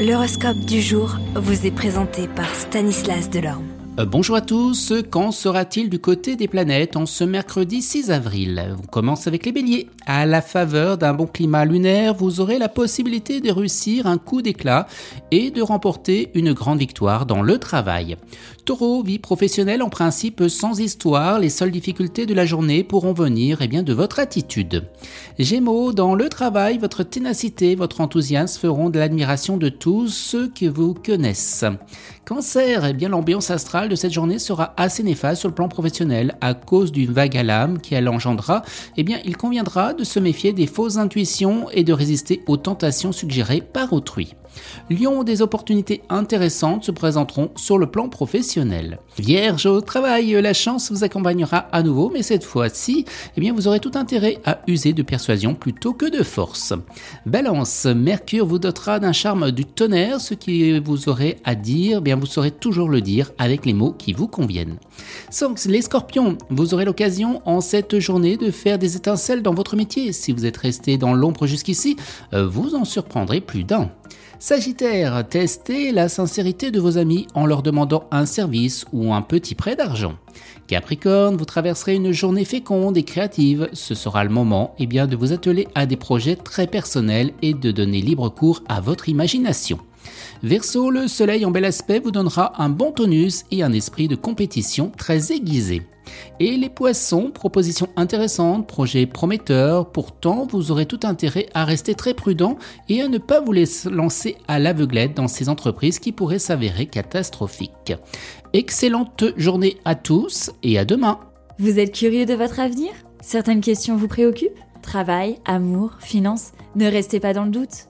L'horoscope du jour vous est présenté par Stanislas Delorme. Euh, bonjour à tous, quand sera-t-il du côté des planètes en ce mercredi 6 avril? On commence avec les béliers. À la faveur d'un bon climat lunaire, vous aurez la possibilité de réussir un coup d'éclat et de remporter une grande victoire dans le travail. Taureau, vie professionnelle en principe sans histoire, les seules difficultés de la journée pourront venir eh bien, de votre attitude. Gémeaux, dans le travail, votre ténacité, votre enthousiasme feront de l'admiration de tous ceux qui vous connaissent. Cancer, eh bien l'ambiance astrale de cette journée sera assez néfaste sur le plan professionnel à cause d'une vague à l'âme qui elle engendra. Eh bien, il conviendra de se méfier des fausses intuitions et de résister aux tentations suggérées par autrui. Lyon, des opportunités intéressantes se présenteront sur le plan professionnel. Vierge, au travail, la chance vous accompagnera à nouveau, mais cette fois-ci, eh bien, vous aurez tout intérêt à user de persuasion plutôt que de force. Balance, Mercure vous dotera d'un charme du tonnerre, ce qui vous aurez à dire, eh bien, vous saurez toujours le dire avec les mots qui vous conviennent. Donc, les scorpions, vous aurez l'occasion en cette journée de faire des étincelles dans votre métier. Si vous êtes resté dans l'ombre jusqu'ici, euh, vous en surprendrez plus d'un. Sagittaire, testez la sincérité de vos amis en leur demandant un service ou un petit prêt d'argent. Capricorne, vous traverserez une journée féconde et créative. Ce sera le moment eh de vous atteler à des projets très personnels et de donner libre cours à votre imagination. Verseau, le soleil en bel aspect vous donnera un bon tonus et un esprit de compétition très aiguisé. Et les poissons, proposition intéressante, projet prometteur, pourtant vous aurez tout intérêt à rester très prudent et à ne pas vous lancer à l'aveuglette dans ces entreprises qui pourraient s'avérer catastrophiques. Excellente journée à tous et à demain. Vous êtes curieux de votre avenir? Certaines questions vous préoccupent? Travail, amour, finances? Ne restez pas dans le doute.